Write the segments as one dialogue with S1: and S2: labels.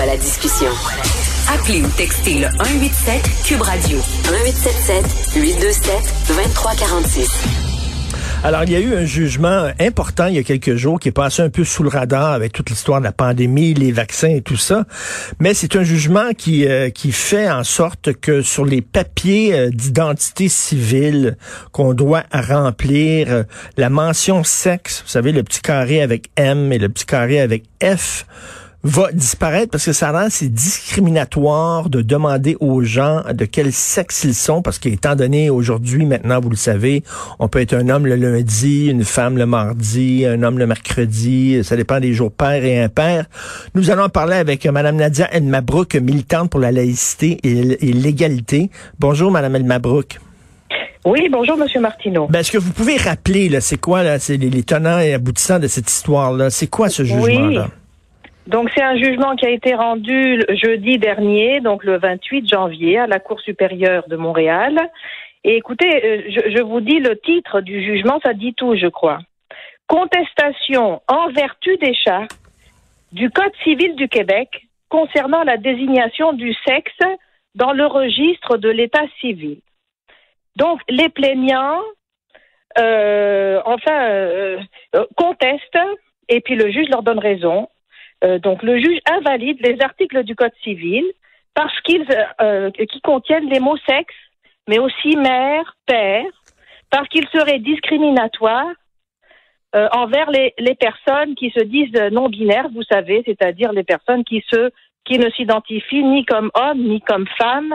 S1: À la discussion. Appelez ou textez le 187 Cube Radio 1877 827 2346.
S2: Alors, il y a eu un jugement important il y a quelques jours qui est passé un peu sous le radar avec toute l'histoire de la pandémie, les vaccins et tout ça. Mais c'est un jugement qui, euh, qui fait en sorte que sur les papiers euh, d'identité civile qu'on doit remplir, euh, la mention sexe, vous savez, le petit carré avec M et le petit carré avec F, va disparaître parce que ça rend c'est discriminatoire de demander aux gens de quel sexe ils sont parce qu'étant donné aujourd'hui maintenant vous le savez on peut être un homme le lundi une femme le mardi un homme le mercredi ça dépend des jours pairs et impairs nous allons parler avec madame Nadia Elmabrouk militante pour la laïcité et, l'égalité bonjour madame Elmabrouk
S3: oui, bonjour, Monsieur Martineau.
S2: Ben, est-ce que vous pouvez rappeler, là, c'est quoi, là, c'est les, tenants et aboutissants de cette histoire-là? C'est quoi ce jugement-là?
S3: Donc c'est un jugement qui a été rendu jeudi dernier, donc le 28 janvier, à la Cour supérieure de Montréal. Et écoutez, euh, je, vous dis le titre du jugement, ça dit tout, je crois. Contestation en vertu des chartes du Code civil du Québec concernant la désignation du sexe dans le registre de l'état civil. Donc les plaignants, euh, enfin, euh, contestent et puis le juge leur donne raison euh, donc, le juge invalide les articles du Code civil parce qu'ils euh, qui contiennent les mots sexe, mais aussi mère, père, parce qu'ils seraient discriminatoires euh, envers les, les, personnes qui se disent non binaires, vous savez, c'est-à-dire les personnes qui se qui ne s'identifient ni comme homme ni comme femme,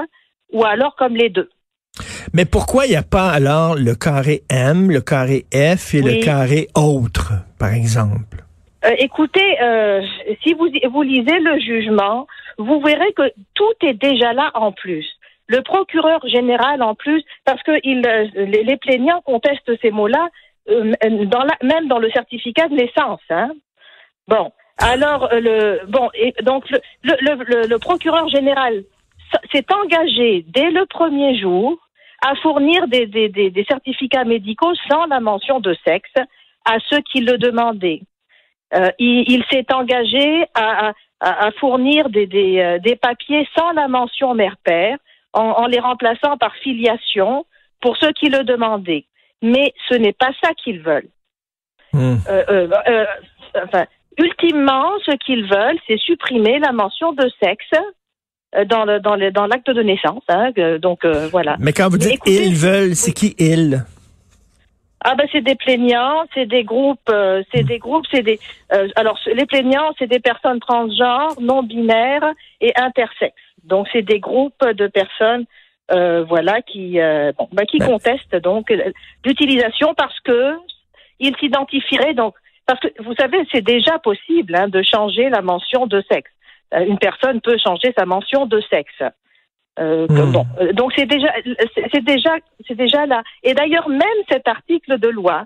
S3: ou alors comme les deux.
S2: Mais pourquoi il n'y a pas alors le carré M, le carré F et le carré autre, par exemple?
S3: Euh, écoutez, euh, si vous, vous lisez le jugement, vous verrez que tout est déjà là en plus. Le procureur général en plus, parce que euh, les, plaignants contestent ces mots-là, même dans le certificat de naissance. Hein. Bon, alors le bon et donc le, le, le procureur général s'est engagé dès le premier jour à fournir des certificats médicaux sans la mention de sexe à ceux qui le demandaient. Euh, il, s'est engagé à, fournir des, euh, des, papiers sans la mention mère-père, en, les remplaçant par filiation pour ceux qui le demandaient. Mais ce n'est pas ça qu'ils veulent. Hmm. Euh, enfin, ultimement, ce qu'ils veulent, c'est supprimer la mention de sexe dans le dans le dans l'acte de naissance. Hein, donc voilà.
S2: Mais quand vous dites ils veulent, c'est qui ils?
S3: Ah ben c'est des plaignants, c'est des groupes, euh, c'est des groupes, c'est des. Euh, alors les plaignants, c'est des personnes transgenres, non binaires et intersexes. Donc c'est des groupes de personnes, euh, voilà, qui bon, ben, qui ben. contestent donc l'utilisation parce que ils s'identifieraient donc parce que vous savez c'est déjà possible hein, de changer la mention de sexe. une personne peut changer sa mention de sexe. Euh, hmm. bon, euh, donc c'est déjà, c'est déjà, c'est déjà là. Et d'ailleurs, même cet article de loi,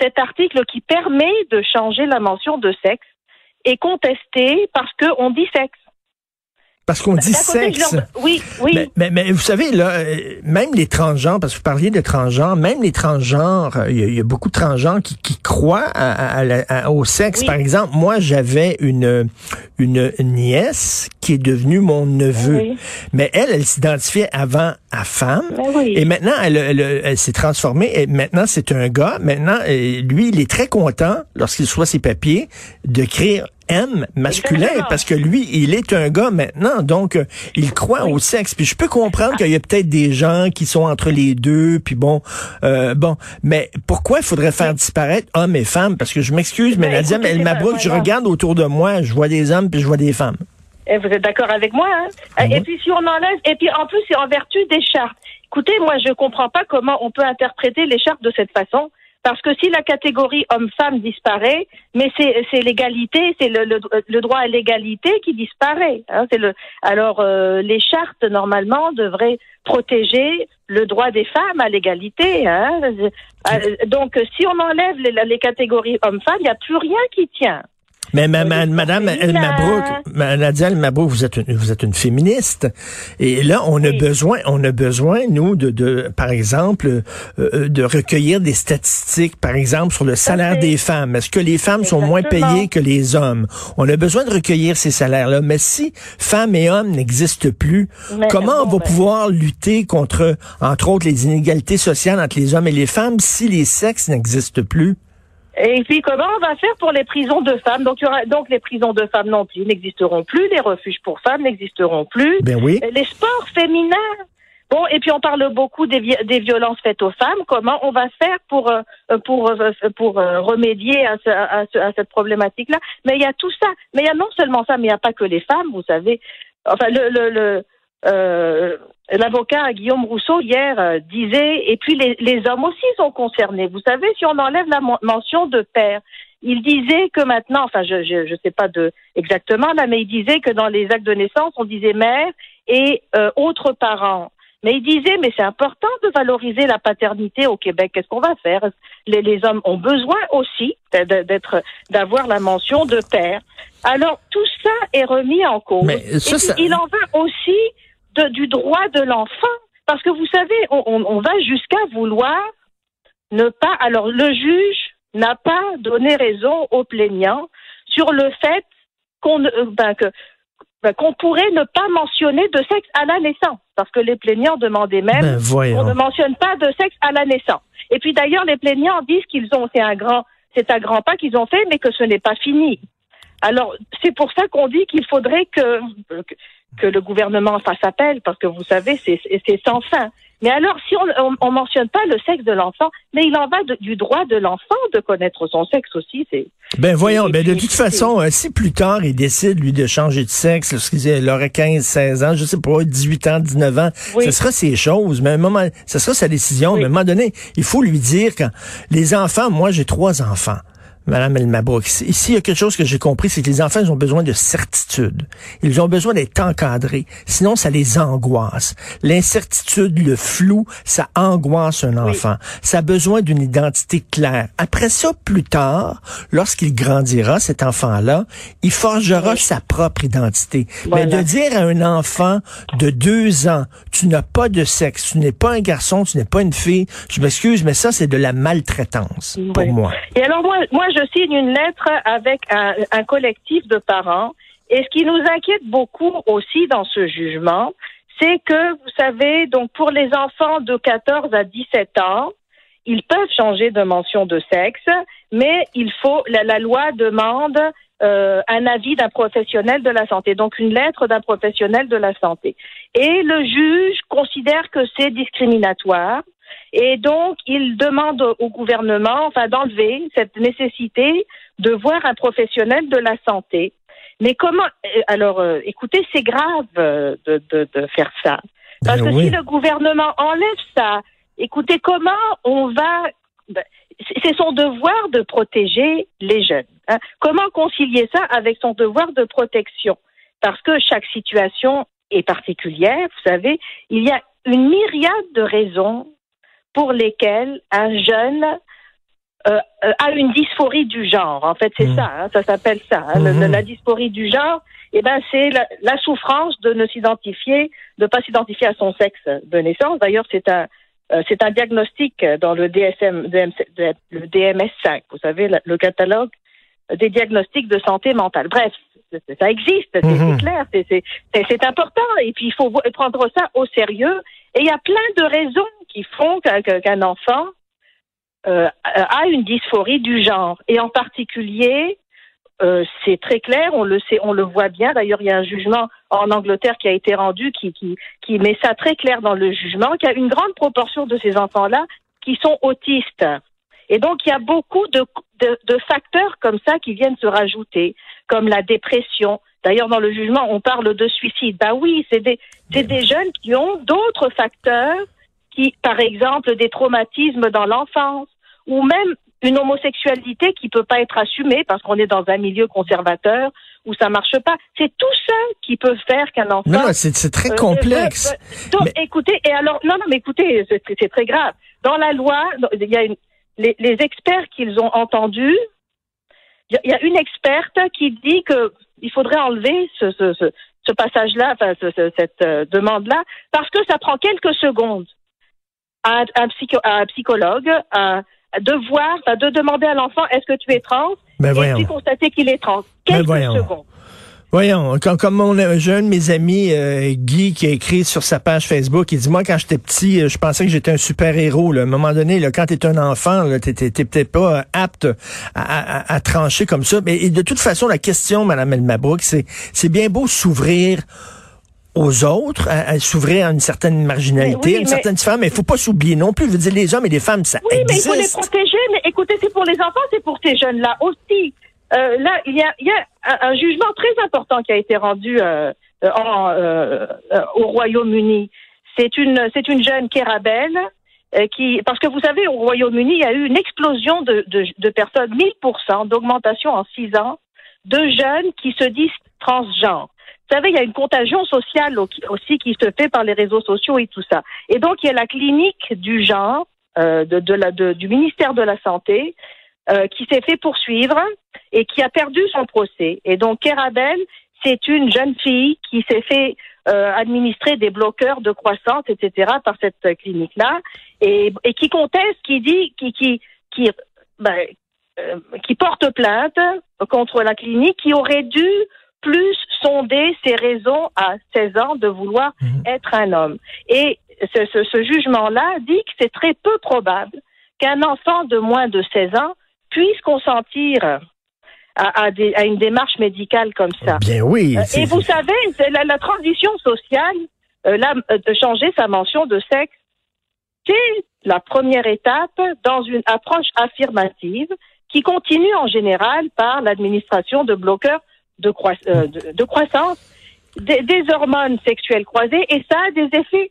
S3: cet article qui permet de changer la mention de sexe, est contesté parce qu'on dit sexe.
S2: Parce qu'on dit sexe.
S3: Oui, oui.
S2: Mais, mais, vous savez, là, euh, même les transgenres, parce que vous parliez de transgenres, même les transgenres, euh, il y, a beaucoup de transgenres qui, qui croient à, au sexe. Par exemple, moi, j'avais une, une nièce qui est devenue mon neveu. Mais elle, elle s'identifiait avant à femme. Et maintenant, elle, elle, s'est transformée. Et maintenant, c'est un gars. Maintenant, euh, lui, il est très content, lorsqu'il soit ses papiers, d'écrire M masculin parce que lui, il est un gars maintenant, donc euh, il croit au sexe. Puis je peux comprendre qu'il y a peut-être des gens qui sont entre les deux, puis bon, euh, bon, mais pourquoi il faudrait faire disparaître hommes et femmes? Parce que je m'excuse, mais, Nadia, elle m'abroute. Je regarde autour de moi, je vois des hommes puis je vois des femmes.
S3: Et vous êtes d'accord avec moi hein? ah Et puis si on enlève, et puis en plus c'est en vertu des chartes. Écoutez, moi je comprends pas comment on peut interpréter les chartes de cette façon Parce que si la catégorie homme-femme disparaît, mais c'est l'égalité, c'est le, le, droit à l'égalité qui disparaît. Hein, c'est le alors euh, les chartes normalement devraient protéger le droit des femmes à l'égalité. Hein. Euh, donc si on enlève les, les catégories homme-femme, il n'y a plus rien qui tient.
S2: Mais Madame El Mabrouk, Nadia El Mabrouk, vous êtes une, vous êtes une féministe, et là on a besoin, on a besoin nous de, de par exemple, euh, euh, de recueillir des statistiques, par exemple sur le salaire des femmes. Est-ce que les femmes sont moins payées que les hommes? On a besoin de recueillir ces salaires-là. Mais si femmes et hommes n'existent plus, comment on va ben. pouvoir lutter contre, entre autres, les inégalités sociales entre les hommes et les femmes si les sexes n'existent plus?
S3: Et puis comment on va faire pour les prisons de femmes? Donc y aura donc les prisons de femmes non plus n'existeront plus, les refuges pour femmes n'existeront plus.
S2: Ben oui.
S3: Les sports féminins. Bon, et puis on parle beaucoup des, des violences faites aux femmes. Comment on va faire pour euh, pour euh, pour euh, remédier à, à, à cette problématique-là? Mais il y a tout ça. Mais il y a non seulement ça, mais il n'y a pas que les femmes. Vous savez. Enfin, le le, le euh, l'avocat Guillaume Rousseau hier euh, disait, et puis les, les, hommes aussi sont concernés. Vous savez, si on enlève la mention de père, il disait que maintenant, enfin, je je, je sais pas de exactement là, mais il disait que dans les actes de naissance, on disait mère et euh, autres parents. Mais il disait, mais c'est important de valoriser la paternité au Québec. Qu'est-ce qu'on va faire? Les, les, hommes ont besoin aussi d'être, d'avoir la mention de père. Alors tout ça est remis en cause. Mais il en va aussi du droit de l'enfant. Parce que vous savez, on, va jusqu'à vouloir ne pas. Alors, le juge n'a pas donné raison aux plaignants sur le fait qu'on euh, ben, ben, qu'on pourrait ne pas mentionner de sexe à la naissance, parce que les plaignants demandaient même ben, qu'on ne mentionne pas de sexe à la naissance. Et puis d'ailleurs, les plaignants disent qu'ils ont c'est un grand c'est un grand pas qu'ils ont fait, mais que ce n'est pas fini. Alors, c'est pour ça qu'on dit qu'il faudrait que, que le gouvernement fasse appel, parce que vous savez, c'est sans fin. Mais alors, si on on, mentionne pas le sexe de l'enfant, mais il en va du droit de l'enfant de connaître son sexe aussi. C'est
S2: ben voyons, ben de toute façon, euh, si plus tard il décide lui de changer de sexe, lorsqu'il aurait 15, 16 ans, je sais pas, 18 ans, 19 ans, ce sera ses choses, mais à un moment, ce sera sa décision. Mais à un moment donné, il faut lui dire quand les enfants, moi j'ai trois enfants. Madame El Mabrouk, ici, il y a quelque chose que j'ai compris, c'est que les enfants, ils ont besoin de certitude. Ils ont besoin d'être encadrés. Sinon, ça les angoisse. L'incertitude, le flou, ça angoisse un enfant. Ça a besoin d'une identité claire. Après ça, plus tard, lorsqu'il grandira, cet enfant-là, il forgera sa propre identité. Mais de dire à un enfant de deux ans, tu n'as pas de sexe, tu n'es pas un garçon, tu n'es pas une fille, je m'excuse, mais ça, c'est de la maltraitance pour moi.
S3: Et alors, moi, moi je signe une lettre avec un, collectif de parents. Et ce qui nous inquiète beaucoup aussi dans ce jugement, c'est que, vous savez, donc pour les enfants de 14 à 17 ans, ils peuvent changer de mention de sexe, mais il faut la, la loi demande euh, un avis d'un professionnel de la santé, donc une lettre d'un professionnel de la santé. Et le juge considère que c'est discriminatoire et donc, il demande au gouvernement, enfin, d'enlever cette nécessité de voir un professionnel de la santé. Mais comment euh, Alors, euh, écoutez, c'est grave euh, de, de, de, faire ça. Parce ben que si le gouvernement enlève ça, écoutez, comment on va ben, c'est son devoir de protéger les jeunes. Hein. Comment concilier ça avec son devoir de protection? Parce que chaque situation est particulière, vous savez, il y a une myriade de raisons pour lesquels un jeune euh, euh, a une dysphorie du genre. En fait, c'est mmh. ça, hein, ça s'appelle ça. Hein, mmh. la dysphorie du genre, eh ben, c'est la, souffrance de ne s'identifier, de pas s'identifier à son sexe de naissance. D'ailleurs, c'est un euh, c'est un diagnostic dans le DSM, le DMS5. Vous savez, le, catalogue des diagnostics de santé mentale. Bref, ça existe, c'est mmh. clair, c'est important. Et puis, il faut prendre ça au sérieux. Et il y a plein de raisons qui font qu'un enfant euh, a une dysphorie du genre. Et en particulier, euh, c'est très clair, on le sait, on le voit bien. D'ailleurs, il y a un jugement en Angleterre qui a été rendu qui, qui, qui met ça très clair dans le jugement, qu'il y a une grande proportion de ces enfants-là qui sont autistes. Et donc, il y a beaucoup de, de, de, facteurs comme ça qui viennent se rajouter, comme la dépression. D'ailleurs, dans le jugement, on parle de suicide. Bah oui, c'est des, des jeunes qui ont d'autres facteurs qui, par exemple, des traumatismes dans l'enfance ou même une homosexualité qui peut pas être assumée parce qu'on est dans un milieu conservateur où ça marche pas. C'est tout ça qui peut faire qu'un enfant.
S2: Non, c'est très euh, complexe.
S3: donc, écoutez, et alors, non, non, mais écoutez, c'est très grave. Dans la loi, il y a une, les, les experts qu'ils ont entendus, il y, a une experte qui dit que il faudrait enlever ce, ce, ce, ce passage-là, enfin, cette euh, demande-là, parce que ça prend quelques secondes à un, psycho, à un psychologue à, de voir, de demander à l'enfant est-ce que tu es trans?
S2: Ben
S3: et puis constater qu'il est trans. Ben quelques secondes.
S2: Voyons, comme, comme mon jeune, mes amis, euh, Guy, qui a écrit sur sa page Facebook, il dit, moi, quand j'étais petit, euh, je pensais que j'étais un super-héros. À un moment donné, là, quand t'es un enfant, t'es peut-être pas apte à, trancher comme ça. Mais de toute façon, la question, Madame Elmabrook, c'est c'est bien beau s'ouvrir aux autres, à, s'ouvrir à une certaine marginalité, à une certaine différence, mais il faut pas s'oublier non plus. Je veux dire, les hommes et les femmes, ça
S3: oui, mais il faut les protéger. Mais écoutez, c'est pour les enfants, c'est pour ces jeunes-là aussi. Euh, là, il y a, il y a un, jugement très important qui a été rendu euh, euh, en, euh, au Royaume-Uni. C'est une, c'est une jeune Kérabelle qui, parce que vous savez, au Royaume-Uni, il y a eu une explosion de, de, de personnes, 1000% d'augmentation en six ans, de jeunes qui se disent transgenres. Vous savez, il y a une contagion sociale aussi qui se fait par les réseaux sociaux et tout ça. Et donc, il y a la clinique du genre euh, de, de la, du ministère de la Santé euh, qui s'est fait poursuivre et qui a perdu son procès. Et donc, Kerabel, c'est une jeune fille qui s'est fait euh, administrer des bloqueurs de croissance, etc., par cette clinique-là, et, et, qui conteste, qui dit, qui, qui, qui, ben, euh, qui porte plainte contre la clinique, qui aurait dû plus sonder ses raisons à 16 ans de vouloir mhm. être un homme. Et ce, ce, ce jugement-là dit que c'est très peu probable qu'un enfant de moins de 16 ans puisse consentir à, à, une démarche médicale comme ça.
S2: Bien oui.
S3: Euh, et vous savez, la, la, transition sociale, euh, là, euh, de changer sa mention de sexe, c'est la première étape dans une approche affirmative qui continue en général par l'administration de bloqueurs de, de, croissance, des, des hormones sexuelles croisées, et ça a des effets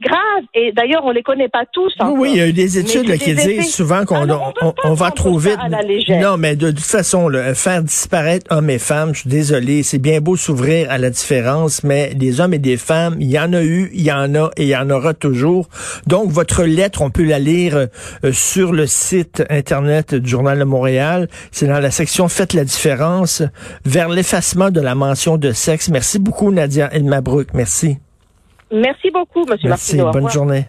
S3: grave Et d'ailleurs, on les connaît pas tous.
S2: Oui, il y a eu des études qui disent souvent qu'on on, va trouver. Non, mais de, toute façon, faire disparaître hommes et femmes, je suis désolé, c'est bien beau s'ouvrir à la différence, mais les hommes et des femmes, il y en a eu, il y en a et il y en aura toujours. Donc, votre lettre, on peut la lire euh, sur le site Internet du Journal de Montréal. C'est dans la section Faites la différence vers l'effacement de la mention de sexe. Merci beaucoup, Nadia Elmabrook. Merci.
S3: Merci beaucoup, M.
S2: Merci, bonne journée.